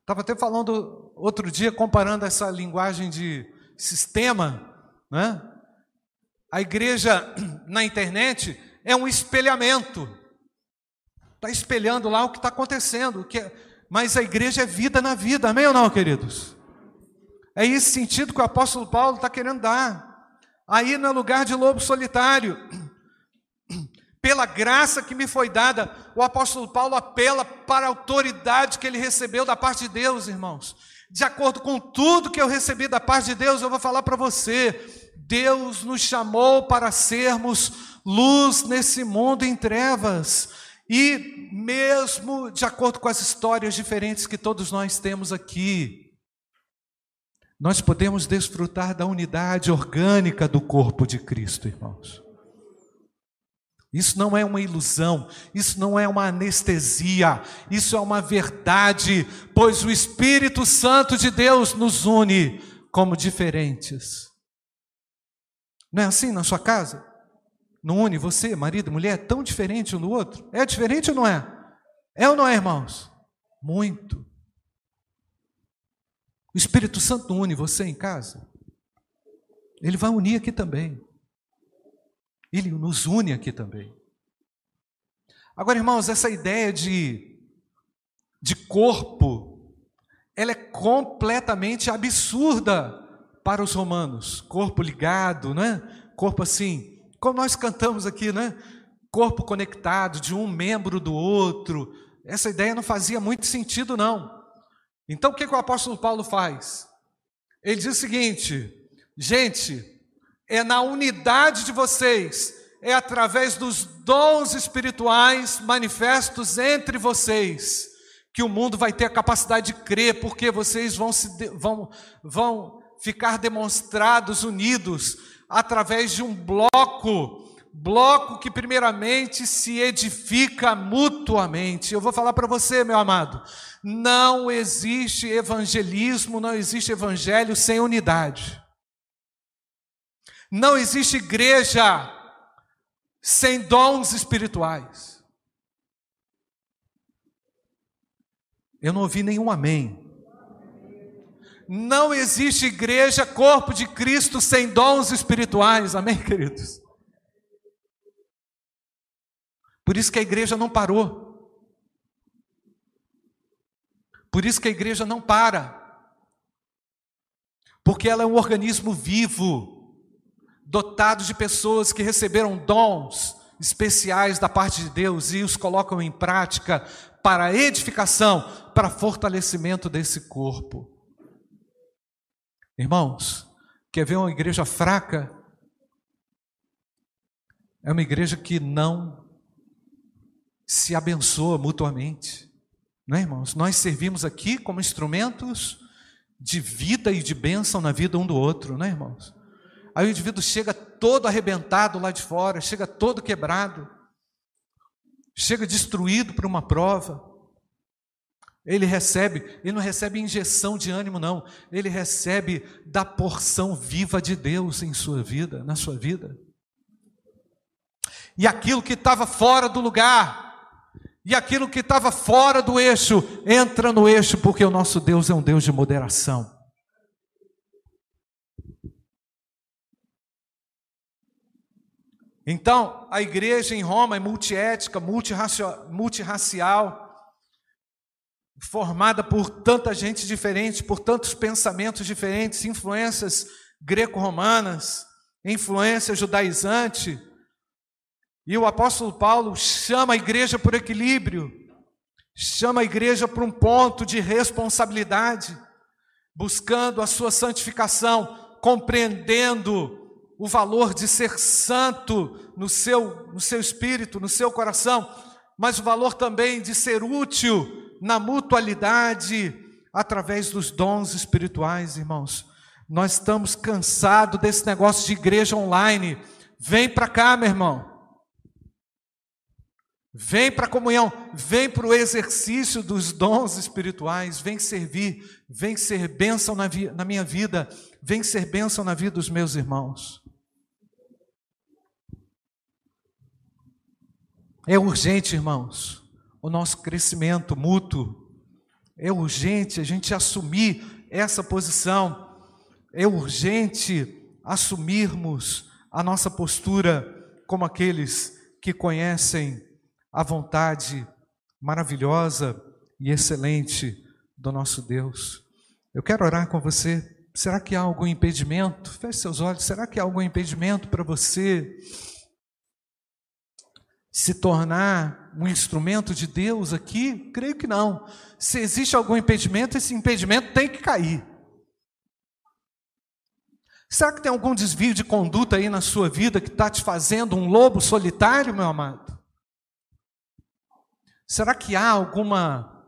Estava até falando outro dia, comparando essa linguagem de sistema, né? A igreja na internet é um espelhamento. Está espelhando lá o que está acontecendo. Que é... Mas a igreja é vida na vida, amém ou não, queridos? É esse sentido que o apóstolo Paulo está querendo dar. Aí no lugar de lobo solitário, pela graça que me foi dada, o apóstolo Paulo apela para a autoridade que ele recebeu da parte de Deus, irmãos. De acordo com tudo que eu recebi da parte de Deus, eu vou falar para você Deus nos chamou para sermos luz nesse mundo em trevas. E mesmo de acordo com as histórias diferentes que todos nós temos aqui, nós podemos desfrutar da unidade orgânica do corpo de Cristo, irmãos. Isso não é uma ilusão, isso não é uma anestesia, isso é uma verdade, pois o Espírito Santo de Deus nos une como diferentes. Não é assim na sua casa? Não une você, marido, mulher, tão diferente um do outro? É diferente ou não é? É ou não é, irmãos? Muito. O Espírito Santo não une você em casa? Ele vai unir aqui também. Ele nos une aqui também. Agora, irmãos, essa ideia de, de corpo, ela é completamente absurda para os romanos, corpo ligado, né? Corpo assim, como nós cantamos aqui, né? Corpo conectado de um membro do outro. Essa ideia não fazia muito sentido, não. Então o que, que o apóstolo Paulo faz? Ele diz o seguinte: gente, é na unidade de vocês, é através dos dons espirituais manifestos entre vocês, que o mundo vai ter a capacidade de crer, porque vocês vão, se, vão, vão ficar demonstrados unidos através de um bloco bloco que primeiramente se edifica mutuamente. Eu vou falar para você, meu amado, não existe evangelismo, não existe evangelho sem unidade. Não existe igreja sem dons espirituais. Eu não ouvi nenhum amém. Não existe igreja, corpo de Cristo, sem dons espirituais. Amém, queridos? Por isso que a igreja não parou. Por isso que a igreja não para. Porque ela é um organismo vivo, dotado de pessoas que receberam dons especiais da parte de Deus e os colocam em prática para edificação, para fortalecimento desse corpo. Irmãos, quer ver uma igreja fraca? É uma igreja que não se abençoa mutuamente. Não é, irmãos? Nós servimos aqui como instrumentos de vida e de bênção na vida um do outro, não é, irmãos? Aí o indivíduo chega todo arrebentado lá de fora, chega todo quebrado, chega destruído por uma prova. Ele recebe, ele não recebe injeção de ânimo, não. Ele recebe da porção viva de Deus em sua vida, na sua vida. E aquilo que estava fora do lugar, e aquilo que estava fora do eixo entra no eixo, porque o nosso Deus é um Deus de moderação. Então, a igreja em Roma é multiética, multirracial, formada por tanta gente diferente, por tantos pensamentos diferentes, influências greco-romanas, influência judaizante, e o apóstolo Paulo chama a igreja por equilíbrio, chama a igreja para um ponto de responsabilidade, buscando a sua santificação, compreendendo o valor de ser santo no seu, no seu espírito, no seu coração, mas o valor também de ser útil na mutualidade através dos dons espirituais, irmãos. Nós estamos cansados desse negócio de igreja online. Vem para cá, meu irmão. Vem para a comunhão, vem para o exercício dos dons espirituais, vem servir, vem ser bênção na, na, minha vida, vem ser bênção na vida dos meus irmãos. É urgente, irmãos, o nosso crescimento mútuo. É urgente a gente assumir essa posição. É urgente assumirmos a nossa postura como aqueles que conhecem a vontade maravilhosa e excelente do nosso Deus. Eu quero orar com você. Será que há algum impedimento? Feche seus olhos. Será que há algum impedimento para você se tornar um instrumento de Deus aqui? Creio que não. Se existe algum impedimento, esse impedimento tem que cair. Será que tem algum desvio de conduta aí na sua vida que está te fazendo um lobo solitário, meu amado? Será que há alguma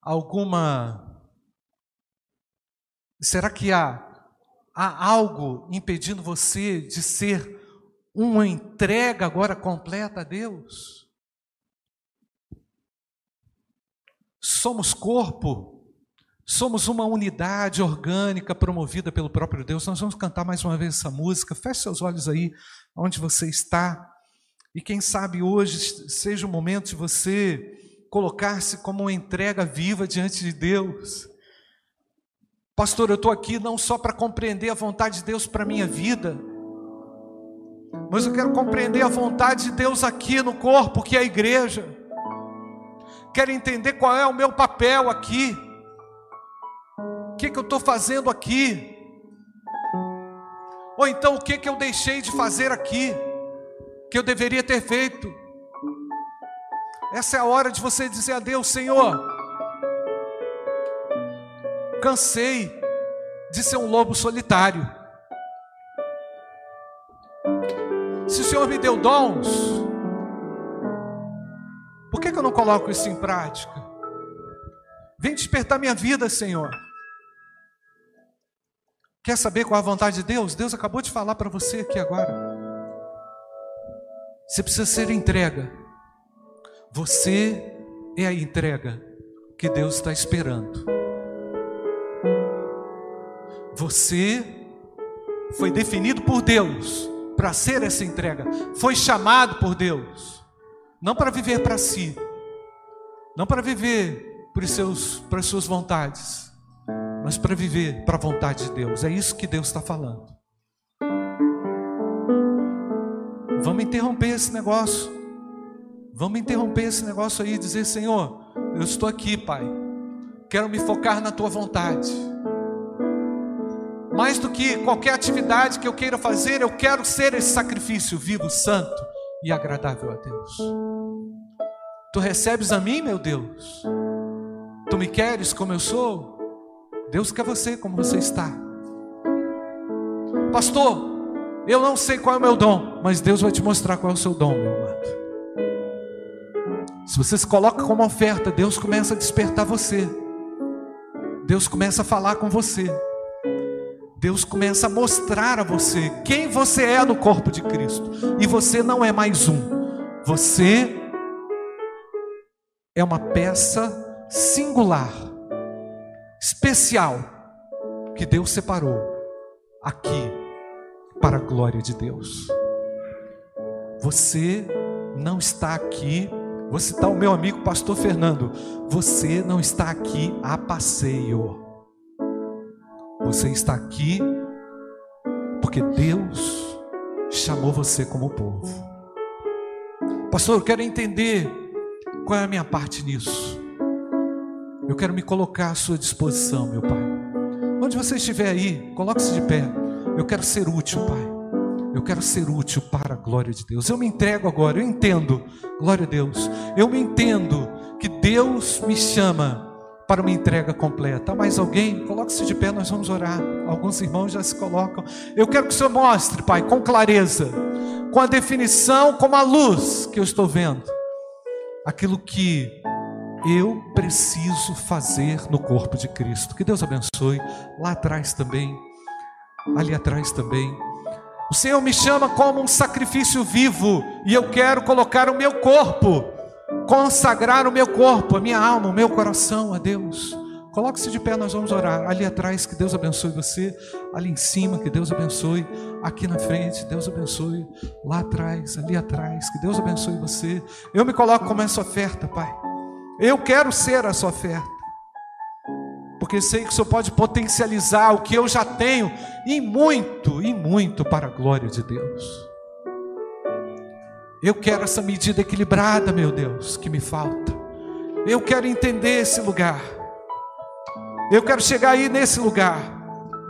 alguma Será que há há algo impedindo você de ser uma entrega agora completa a Deus? Somos corpo, somos uma unidade orgânica promovida pelo próprio Deus. Nós vamos cantar mais uma vez essa música. Feche seus olhos aí, onde você está. E quem sabe hoje seja o momento de você colocar-se como uma entrega viva diante de Deus. Pastor, eu estou aqui não só para compreender a vontade de Deus para a minha vida, mas eu quero compreender a vontade de Deus aqui no corpo, que é a igreja. Quero entender qual é o meu papel aqui. O que, que eu estou fazendo aqui? Ou então o que, que eu deixei de fazer aqui, que eu deveria ter feito? Essa é a hora de você dizer a Deus: Senhor, cansei de ser um lobo solitário. Se o Senhor me deu dons, por que, que eu não coloco isso em prática? Vem despertar minha vida, Senhor. Quer saber qual é a vontade de Deus? Deus acabou de falar para você aqui agora. Você precisa ser entrega. Você é a entrega que Deus está esperando. Você foi definido por Deus para ser essa entrega, foi chamado por Deus, não para viver para si, não para viver por seus, para as suas vontades, mas para viver para a vontade de Deus. É isso que Deus está falando. Vamos interromper esse negócio. Vamos interromper esse negócio aí e dizer: Senhor, eu estou aqui, Pai. Quero me focar na tua vontade. Mais do que qualquer atividade que eu queira fazer, eu quero ser esse sacrifício vivo, santo e agradável a Deus. Tu recebes a mim, meu Deus? Tu me queres como eu sou? Deus quer você como você está. Pastor, eu não sei qual é o meu dom, mas Deus vai te mostrar qual é o seu dom, meu amado. Se você se coloca como oferta, Deus começa a despertar você. Deus começa a falar com você. Deus começa a mostrar a você quem você é no corpo de Cristo. E você não é mais um. Você é uma peça singular, especial, que Deus separou aqui para a glória de Deus. Você não está aqui, vou citar o meu amigo pastor Fernando, você não está aqui a passeio. Você está aqui porque Deus chamou você como povo. Pastor, eu quero entender qual é a minha parte nisso. Eu quero me colocar à sua disposição, meu Pai. Onde você estiver aí, coloque-se de pé. Eu quero ser útil, Pai. Eu quero ser útil para a glória de Deus. Eu me entrego agora, eu entendo, glória a Deus. Eu me entendo que Deus me chama para uma entrega completa. Mais alguém? Coloque-se de pé, nós vamos orar. Alguns irmãos já se colocam. Eu quero que o Senhor mostre, Pai, com clareza, com a definição, com a luz que eu estou vendo, aquilo que eu preciso fazer no corpo de Cristo. Que Deus abençoe. Lá atrás também, ali atrás também. O Senhor me chama como um sacrifício vivo e eu quero colocar o meu corpo consagrar o meu corpo, a minha alma, o meu coração a Deus. Coloque-se de pé, nós vamos orar. Ali atrás, que Deus abençoe você. Ali em cima, que Deus abençoe. Aqui na frente, Deus abençoe. Lá atrás, ali atrás, que Deus abençoe você. Eu me coloco como essa oferta, Pai. Eu quero ser a sua oferta. Porque sei que o Senhor pode potencializar o que eu já tenho, e muito, e muito para a glória de Deus. Eu quero essa medida equilibrada, meu Deus, que me falta. Eu quero entender esse lugar. Eu quero chegar aí nesse lugar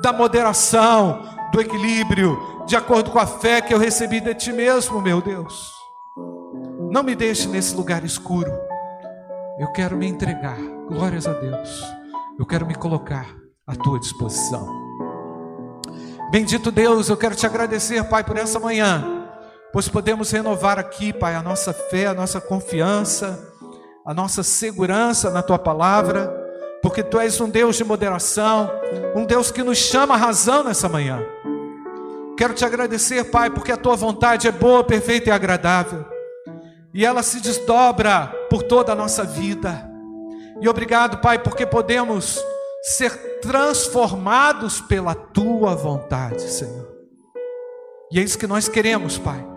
da moderação, do equilíbrio, de acordo com a fé que eu recebi de Ti mesmo, meu Deus. Não me deixe nesse lugar escuro. Eu quero me entregar, glórias a Deus. Eu quero me colocar à Tua disposição. Bendito Deus, eu quero te agradecer, Pai, por essa manhã pois podemos renovar aqui, Pai, a nossa fé, a nossa confiança, a nossa segurança na tua palavra, porque tu és um Deus de moderação, um Deus que nos chama a razão nessa manhã. Quero te agradecer, Pai, porque a tua vontade é boa, perfeita e agradável, e ela se desdobra por toda a nossa vida. E obrigado, Pai, porque podemos ser transformados pela tua vontade, Senhor. E é isso que nós queremos, Pai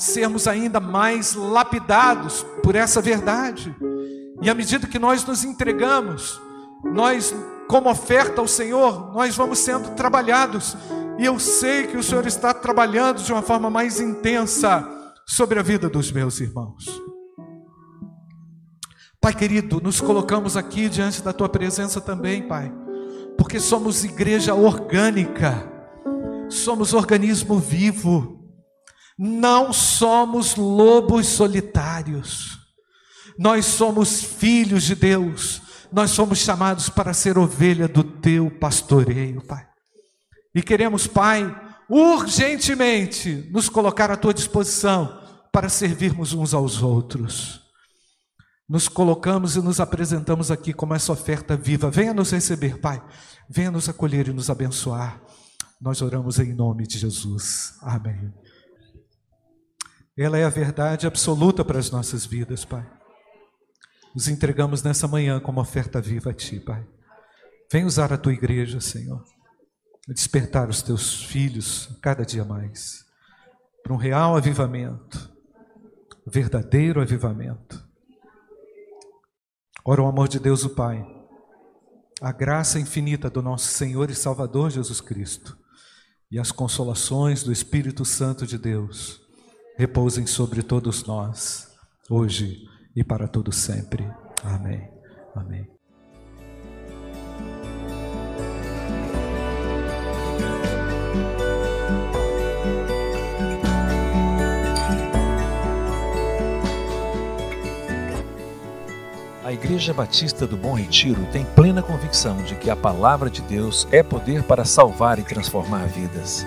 sermos ainda mais lapidados por essa verdade. E à medida que nós nos entregamos, nós, como oferta ao Senhor, nós vamos sendo trabalhados. E eu sei que o Senhor está trabalhando de uma forma mais intensa sobre a vida dos meus irmãos. Pai querido, nos colocamos aqui diante da tua presença também, Pai, porque somos igreja orgânica, somos organismo vivo não somos lobos solitários, nós somos filhos de Deus, nós somos chamados para ser ovelha do teu pastoreio, Pai. E queremos, Pai, urgentemente nos colocar à tua disposição para servirmos uns aos outros. Nos colocamos e nos apresentamos aqui como essa oferta viva. Venha nos receber, Pai. Venha nos acolher e nos abençoar. Nós oramos em nome de Jesus. Amém. Ela é a verdade absoluta para as nossas vidas, Pai. Nos entregamos nessa manhã como oferta viva a Ti, Pai. Vem usar a Tua igreja, Senhor. Despertar os Teus filhos cada dia mais para um real avivamento, verdadeiro avivamento. Ora o amor de Deus, o Pai, a graça infinita do nosso Senhor e Salvador Jesus Cristo e as consolações do Espírito Santo de Deus repousem sobre todos nós, hoje e para todo sempre. Amém. Amém. A Igreja Batista do Bom Retiro tem plena convicção de que a palavra de Deus é poder para salvar e transformar vidas.